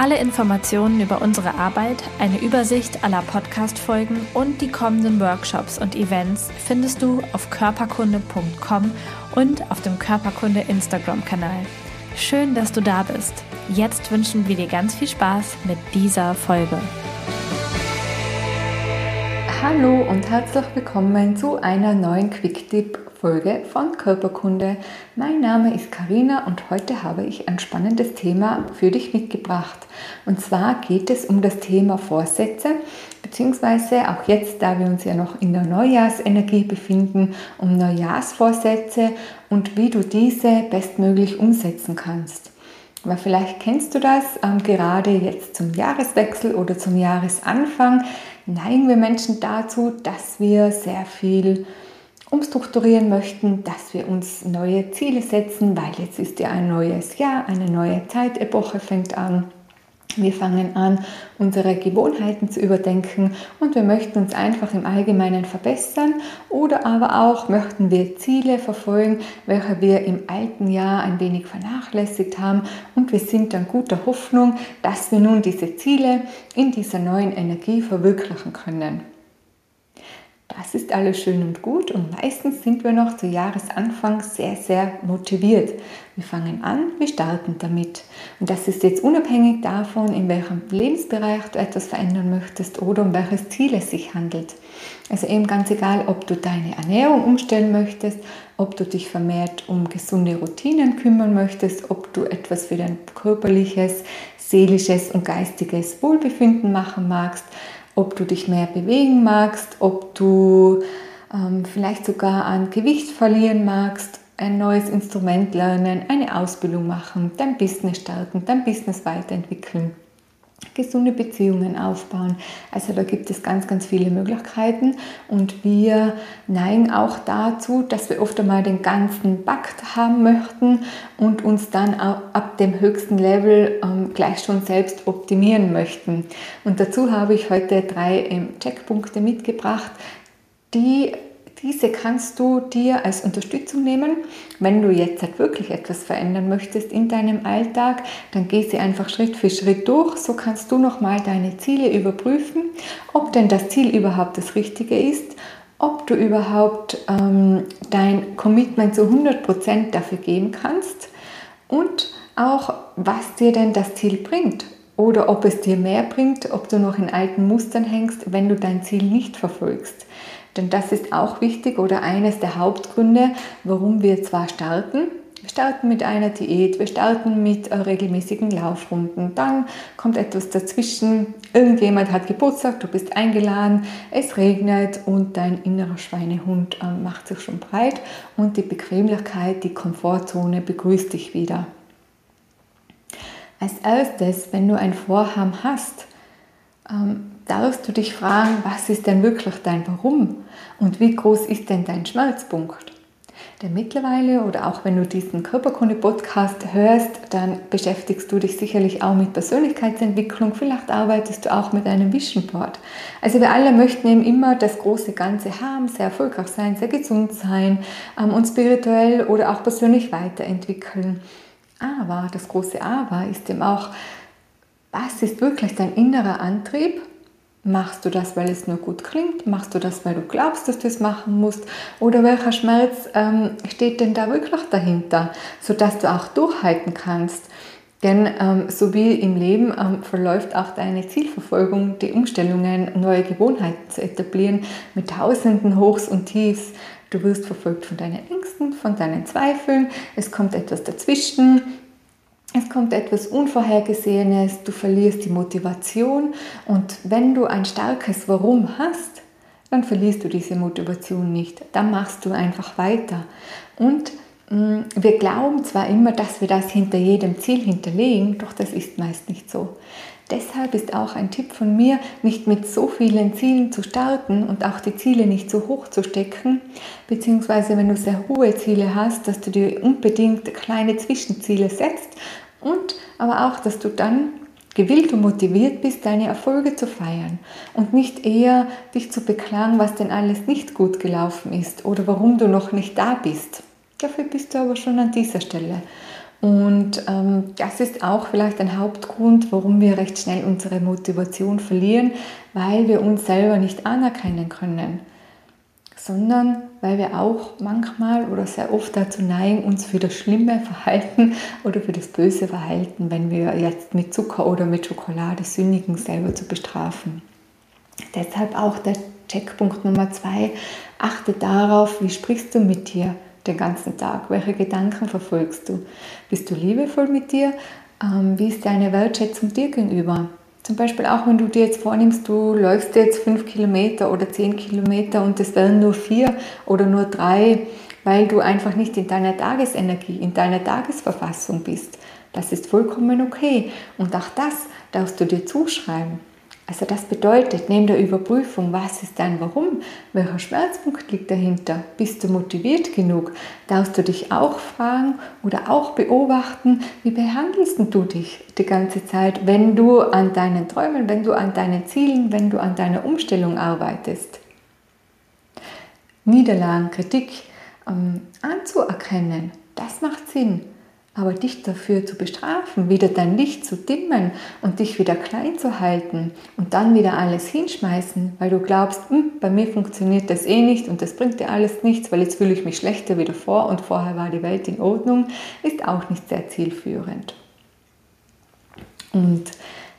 Alle Informationen über unsere Arbeit, eine Übersicht aller Podcast-Folgen und die kommenden Workshops und Events findest du auf körperkunde.com und auf dem Körperkunde Instagram-Kanal. Schön, dass du da bist. Jetzt wünschen wir dir ganz viel Spaß mit dieser Folge. Hallo und herzlich willkommen zu einer neuen Quick-Tip Folge von Körperkunde. Mein Name ist Karina und heute habe ich ein spannendes Thema für dich mitgebracht. Und zwar geht es um das Thema Vorsätze, beziehungsweise auch jetzt, da wir uns ja noch in der Neujahrsenergie befinden, um Neujahrsvorsätze und wie du diese bestmöglich umsetzen kannst. Weil vielleicht kennst du das, ähm, gerade jetzt zum Jahreswechsel oder zum Jahresanfang neigen wir Menschen dazu, dass wir sehr viel umstrukturieren möchten, dass wir uns neue Ziele setzen, weil jetzt ist ja ein neues Jahr, eine neue Zeitepoche fängt an. Wir fangen an, unsere Gewohnheiten zu überdenken und wir möchten uns einfach im Allgemeinen verbessern oder aber auch möchten wir Ziele verfolgen, welche wir im alten Jahr ein wenig vernachlässigt haben und wir sind dann guter Hoffnung, dass wir nun diese Ziele in dieser neuen Energie verwirklichen können. Das ist alles schön und gut und meistens sind wir noch zu Jahresanfang sehr, sehr motiviert. Wir fangen an, wir starten damit. Und das ist jetzt unabhängig davon, in welchem Lebensbereich du etwas verändern möchtest oder um welches Ziel es sich handelt. Also eben ganz egal, ob du deine Ernährung umstellen möchtest, ob du dich vermehrt um gesunde Routinen kümmern möchtest, ob du etwas für dein körperliches, seelisches und geistiges Wohlbefinden machen magst ob du dich mehr bewegen magst, ob du ähm, vielleicht sogar an Gewicht verlieren magst, ein neues Instrument lernen, eine Ausbildung machen, dein Business starten, dein Business weiterentwickeln gesunde Beziehungen aufbauen. Also da gibt es ganz, ganz viele Möglichkeiten und wir neigen auch dazu, dass wir oft einmal den ganzen Bakt haben möchten und uns dann ab dem höchsten Level ähm, gleich schon selbst optimieren möchten. Und dazu habe ich heute drei ähm, Checkpunkte mitgebracht, die diese kannst du dir als Unterstützung nehmen. Wenn du jetzt halt wirklich etwas verändern möchtest in deinem Alltag, dann geh sie einfach Schritt für Schritt durch. So kannst du nochmal deine Ziele überprüfen, ob denn das Ziel überhaupt das Richtige ist, ob du überhaupt ähm, dein Commitment zu 100% dafür geben kannst und auch, was dir denn das Ziel bringt oder ob es dir mehr bringt, ob du noch in alten Mustern hängst, wenn du dein Ziel nicht verfolgst. Denn das ist auch wichtig oder eines der Hauptgründe, warum wir zwar starten, wir starten mit einer Diät, wir starten mit äh, regelmäßigen Laufrunden. Dann kommt etwas dazwischen. Irgendjemand hat Geburtstag, du bist eingeladen, es regnet und dein innerer Schweinehund äh, macht sich schon breit und die Bequemlichkeit, die Komfortzone begrüßt dich wieder. Als erstes, wenn du ein Vorhaben hast, ähm, darfst du dich fragen, was ist denn wirklich dein Warum und wie groß ist denn dein Schmerzpunkt? Denn mittlerweile oder auch wenn du diesen Körperkunde-Podcast hörst, dann beschäftigst du dich sicherlich auch mit Persönlichkeitsentwicklung. Vielleicht arbeitest du auch mit einem Vision Board. Also wir alle möchten eben immer das große Ganze haben, sehr erfolgreich sein, sehr gesund sein, ähm, uns spirituell oder auch persönlich weiterentwickeln. Aber das große Aber ist eben auch, was ist wirklich dein innerer Antrieb Machst du das, weil es nur gut klingt? Machst du das, weil du glaubst, dass du es machen musst? Oder welcher Schmerz ähm, steht denn da wirklich dahinter, sodass du auch durchhalten kannst? Denn ähm, so wie im Leben ähm, verläuft auch deine Zielverfolgung, die Umstellungen, neue Gewohnheiten zu etablieren, mit tausenden Hochs und Tiefs. Du wirst verfolgt von deinen Ängsten, von deinen Zweifeln, es kommt etwas dazwischen, es kommt etwas Unvorhergesehenes, du verlierst die Motivation und wenn du ein starkes Warum hast, dann verlierst du diese Motivation nicht. Dann machst du einfach weiter. Und mh, mm, wir glauben zwar immer, dass wir das hinter jedem Ziel hinterlegen, doch das ist meist nicht so. Deshalb ist auch ein Tipp von mir, nicht mit so vielen Zielen zu starten und auch die Ziele nicht so hoch zu stecken, beziehungsweise wenn du sehr hohe Ziele hast, dass du dir unbedingt kleine Zwischenziele setzt und aber auch, dass du dann gewillt und motiviert bist, deine Erfolge zu feiern und nicht eher dich zu beklagen, was denn alles nicht gut gelaufen ist oder warum du noch nicht da bist. Dafür bist du aber schon an dieser Stelle. Und ähm, das ist auch vielleicht ein Hauptgrund, warum wir recht schnell unsere Motivation verlieren, weil wir uns selber nicht anerkennen können, sondern weil wir auch manchmal oder sehr oft dazu neigen, uns für das schlimme Verhalten oder für das böse Verhalten, wenn wir jetzt mit Zucker oder mit Schokolade sündigen, selber zu bestrafen. Deshalb auch der Checkpunkt Nummer zwei, achte darauf, wie sprichst du mit dir den ganzen Tag? Welche Gedanken verfolgst du? Bist du liebevoll mit dir? Ähm, wie ist deine Wertschätzung dir gegenüber? Zum Beispiel auch, wenn du dir jetzt vornimmst, du läufst jetzt fünf Kilometer oder zehn Kilometer und es werden nur vier oder nur drei, weil du einfach nicht in deiner Tagesenergie, in deiner Tagesverfassung bist. Das ist vollkommen okay. Und auch das darfst du dir zuschreiben. Also das bedeutet, neben der Überprüfung, was ist dein Warum, welcher Schmerzpunkt liegt dahinter, bist du motiviert genug, darfst du dich auch fragen oder auch beobachten, wie behandelst du dich die ganze Zeit, wenn du an deinen Träumen, wenn du an deinen Zielen, wenn du an deiner Umstellung arbeitest. Niederlagen, Kritik ähm, anzuerkennen, das macht Sinn. Aber dich dafür zu bestrafen, wieder dein Licht zu dimmen und dich wieder klein zu halten und dann wieder alles hinschmeißen, weil du glaubst, hm, bei mir funktioniert das eh nicht und das bringt dir alles nichts, weil jetzt fühle ich mich schlechter wieder vor und vorher war die Welt in Ordnung, ist auch nicht sehr zielführend. Und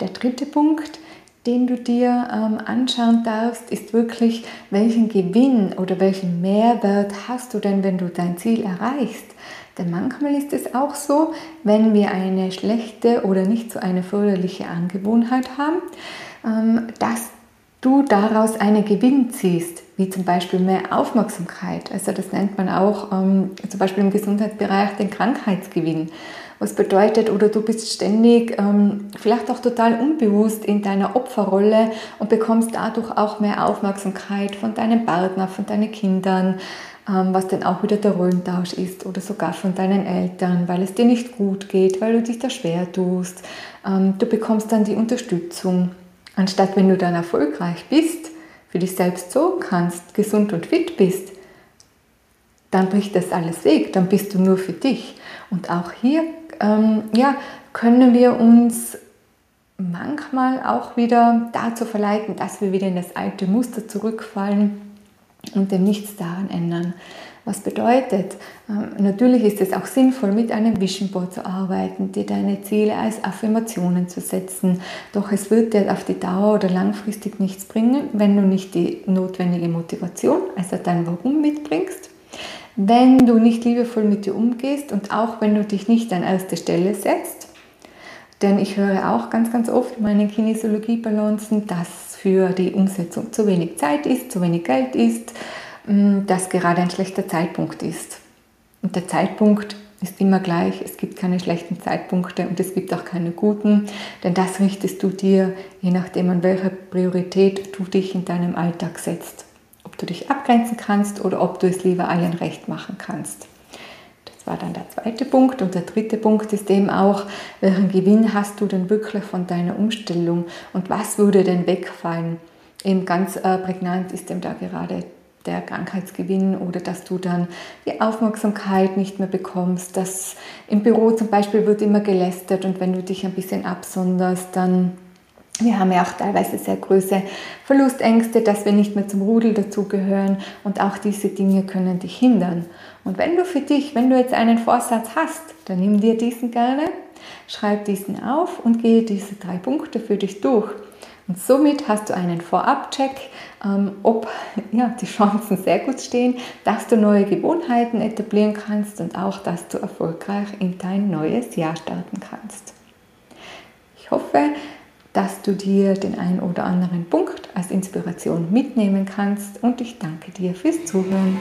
der dritte Punkt, den du dir ähm, anschauen darfst, ist wirklich, welchen Gewinn oder welchen Mehrwert hast du denn, wenn du dein Ziel erreichst? Denn manchmal ist es auch so, wenn wir eine schlechte oder nicht so eine förderliche Angewohnheit haben, ähm, dass du daraus einen Gewinn ziehst, wie zum Beispiel mehr Aufmerksamkeit. Also das nennt man auch ähm, zum Beispiel im Gesundheitsbereich den Krankheitsgewinn. Was bedeutet, oder du bist ständig ähm, vielleicht auch total unbewusst in deiner Opferrolle und bekommst dadurch auch mehr Aufmerksamkeit von deinem Partner, von deinen Kindern, was dann auch wieder der Rollentausch ist oder sogar von deinen Eltern, weil es dir nicht gut geht, weil du dich da schwer tust. Ähm, du bekommst dann die Unterstützung. Anstatt wenn du dann erfolgreich bist, für dich selbst sorgen kannst, gesund und fit bist, dann bricht das alles weg, dann bist du nur für dich. Und auch hier ähm, ja, können wir uns manchmal auch wieder dazu verleiten, dass wir wieder in das alte Muster zurückfallen und dem nichts daran ändern. Was bedeutet, ähm, natürlich ist es auch sinnvoll, mit einem Vision Board zu arbeiten, dir deine Ziele als Affirmationen zu setzen. Doch es wird dir auf die Dauer oder langfristig nichts bringen, wenn du nicht die notwendige Motivation, also dein Warum mitbringst. Wenn du nicht liebevoll mit dir umgehst und auch wenn du dich nicht an erste Stelle setzt, denn ich höre auch ganz, ganz oft in meinen Kinesiologie-Balancen, dass für die Umsetzung zu wenig Zeit ist, zu wenig Geld ist, mm, dass gerade ein schlechter Zeitpunkt ist. Und der Zeitpunkt ist immer gleich. Es gibt keine schlechten Zeitpunkte und es gibt auch keine guten, denn das richtest du dir, je nachdem an welcher Priorität du dich in deinem Alltag setzt. Ob du dich abgrenzen kannst oder ob du es lieber allen recht machen kannst. Das war dann der zweite Punkt. Und der dritte Punkt ist eben auch, welchen Gewinn hast du denn wirklich von deiner Umstellung und was würde denn wegfallen? Eben ganz äh, prägnant ist eben da gerade der Krankheitsgewinn oder dass du dann die Aufmerksamkeit nicht mehr bekommst, dass im Büro zum Beispiel wird immer gelästert und wenn du dich ein bisschen absonderst, dann wir haben ja auch teilweise sehr große Verlustängste, dass wir nicht mehr zum Rudel dazugehören und auch diese Dinge können dich hindern. Und wenn du für dich, wenn du jetzt einen Vorsatz hast, dann nimm dir diesen gerne, schreib diesen auf und gehe diese drei Punkte für dich durch. Und somit hast du einen Vorabcheck, ähm, ob ja, die Chancen sehr gut stehen, dass du neue Gewohnheiten etablieren kannst und auch, dass du erfolgreich in dein neues Jahr starten kannst. Ich hoffe, dass du dir den einen oder anderen Punkt als Inspiration mitnehmen kannst und ich danke dir fürs Zuhören.